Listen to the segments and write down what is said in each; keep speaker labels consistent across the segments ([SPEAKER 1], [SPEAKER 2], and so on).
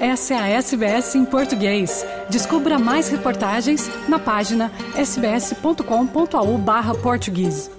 [SPEAKER 1] Essa é a SBS em português. Descubra mais reportagens na página sbs.com.au/português.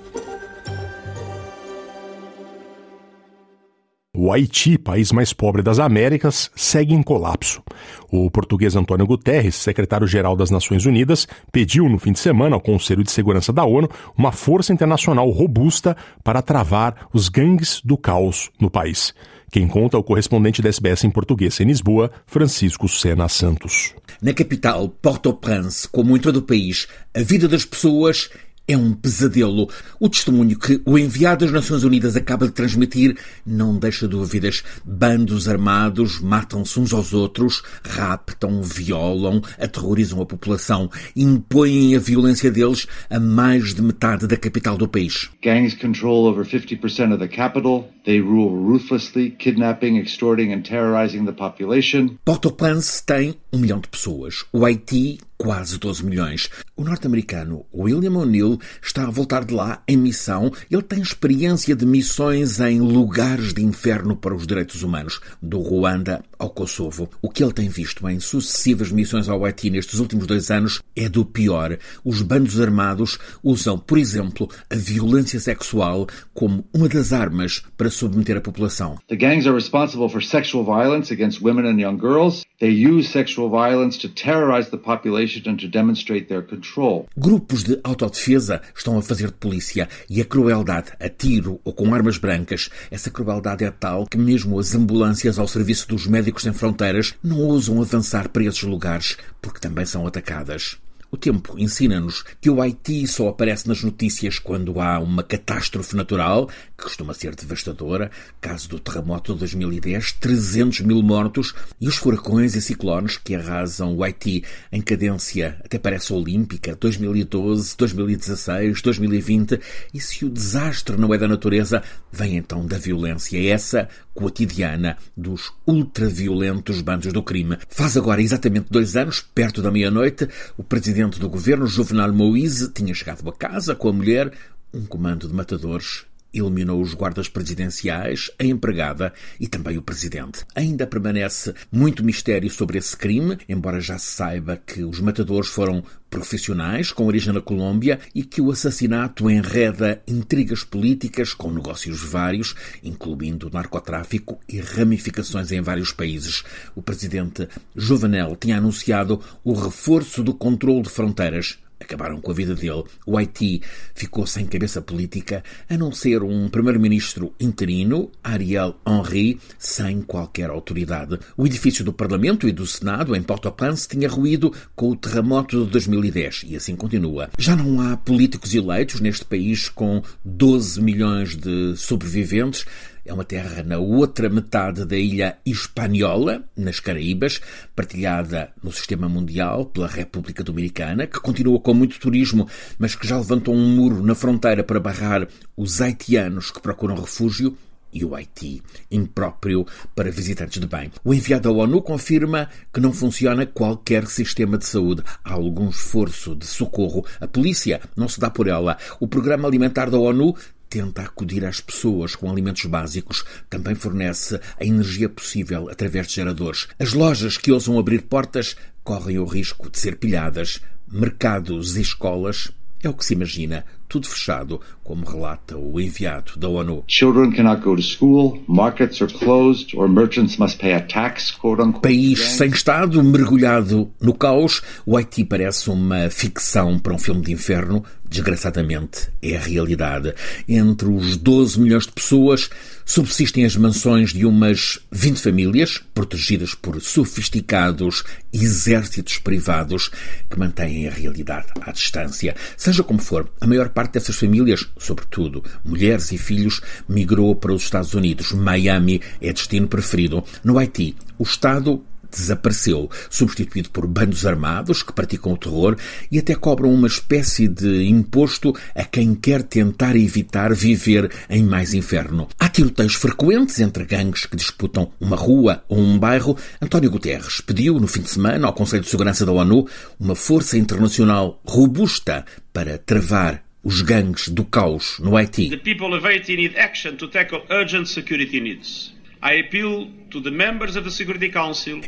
[SPEAKER 2] O Haiti, país mais pobre das Américas, segue em colapso. O português Antônio Guterres, secretário-geral das Nações Unidas, pediu no fim de semana ao Conselho de Segurança da ONU uma força internacional robusta para travar os gangues do caos no país. Quem conta é o correspondente da SBS em português em Lisboa, Francisco Sena Santos.
[SPEAKER 3] Na capital, Port-au-Prince, como em todo o país, a vida das pessoas é um pesadelo. O testemunho que o enviado das Nações Unidas acaba de transmitir não deixa dúvidas. Bandos armados matam-se uns aos outros, raptam, violam, aterrorizam a população, impõem a violência deles a mais de metade da capital do país.
[SPEAKER 4] Gangs control over 50% of the capital. They rule ruthlessly, kidnapping, extorting and terrorizing the population.
[SPEAKER 3] Port-au-Prince tem um milhão de pessoas. O Haiti quase 12 milhões. O norte-americano William O'Neill está a voltar de lá em missão. Ele tem experiência de missões em lugares de inferno para os direitos humanos, do Ruanda ao Kosovo. O que ele tem visto em sucessivas missões ao Haiti nestes últimos dois anos é do pior. Os bandos armados usam, por exemplo, a violência sexual como uma das armas para submeter a população.
[SPEAKER 4] The gangs are responsible for sexual violence against women and young girls. They use sexual violence to terrorize the population and to demonstrate their control.
[SPEAKER 3] Grupos de autodefesa estão a fazer de polícia e a crueldade, a tiro ou com armas brancas, essa crueldade é tal que mesmo as ambulâncias ao serviço dos Médicos Sem Fronteiras não ousam avançar para esses lugares porque também são atacadas. O tempo ensina-nos que o Haiti só aparece nas notícias quando há uma catástrofe natural, que costuma ser devastadora, caso do terremoto de 2010, 300 mil mortos, e os furacões e ciclones que arrasam o Haiti em cadência até parece olímpica, 2012, 2016, 2020, e se o desastre não é da natureza, vem então da violência, essa cotidiana dos ultraviolentos bandos do crime. Faz agora exatamente dois anos, perto da meia-noite, o presidente do governo, Juvenal Moïse, tinha chegado a casa com a mulher, um comando de matadores eliminou os guardas presidenciais, a empregada e também o presidente. Ainda permanece muito mistério sobre esse crime, embora já se saiba que os matadores foram profissionais com origem na Colômbia e que o assassinato enreda intrigas políticas com negócios vários, incluindo narcotráfico e ramificações em vários países. O presidente Jovenel tinha anunciado o reforço do controle de fronteiras acabaram com a vida dele. O Haiti ficou sem cabeça política, a não ser um primeiro-ministro interino, Ariel Henry, sem qualquer autoridade. O edifício do Parlamento e do Senado, em Port-au-Prince, tinha ruído com o terremoto de 2010 e assim continua. Já não há políticos eleitos neste país com 12 milhões de sobreviventes. É uma terra na outra metade da ilha Hispaniola, nas Caraíbas, partilhada no sistema mundial pela República Dominicana, que continua com muito turismo, mas que já levantou um muro na fronteira para barrar os haitianos que procuram refúgio e o Haiti, impróprio para visitantes de bem. O enviado da ONU confirma que não funciona qualquer sistema de saúde. Há algum esforço de socorro. A polícia não se dá por ela. O Programa Alimentar da ONU tenta acudir às pessoas com alimentos básicos, também fornece a energia possível através de geradores. As lojas que ousam abrir portas correm o risco de ser pilhadas. Mercados e escolas é o que se imagina, tudo fechado, como relata o enviado da ONU.
[SPEAKER 4] Children cannot go to school, markets are closed, or merchants must pay a tax, quote unquote.
[SPEAKER 3] País sem Estado, mergulhado no caos, o Haiti parece uma ficção para um filme de inferno, desgraçadamente é a realidade. Entre os 12 milhões de pessoas, subsistem as mansões de umas 20 famílias, protegidas por sofisticados exércitos privados que mantêm a realidade à distância. Seja como for, a maior parte dessas famílias, sobretudo mulheres e filhos, migrou para os Estados Unidos. Miami é destino preferido. No Haiti, o Estado desapareceu, substituído por bandos armados que praticam o terror e até cobram uma espécie de imposto a quem quer tentar evitar viver em mais inferno. Há tiroteios frequentes entre gangues que disputam uma rua ou um bairro. António Guterres pediu no fim de semana ao Conselho de Segurança da ONU uma força internacional robusta para travar os gangues do caos no Haiti.
[SPEAKER 5] The people of Haiti need action to tackle urgent security needs. I appeal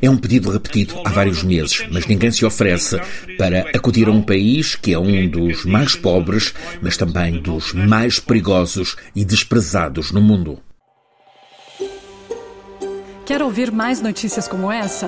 [SPEAKER 3] É um pedido repetido há vários meses, mas ninguém se oferece para acudir a um país que é um dos mais pobres, mas também dos mais perigosos e desprezados no mundo.
[SPEAKER 1] Quer ouvir mais notícias como essa?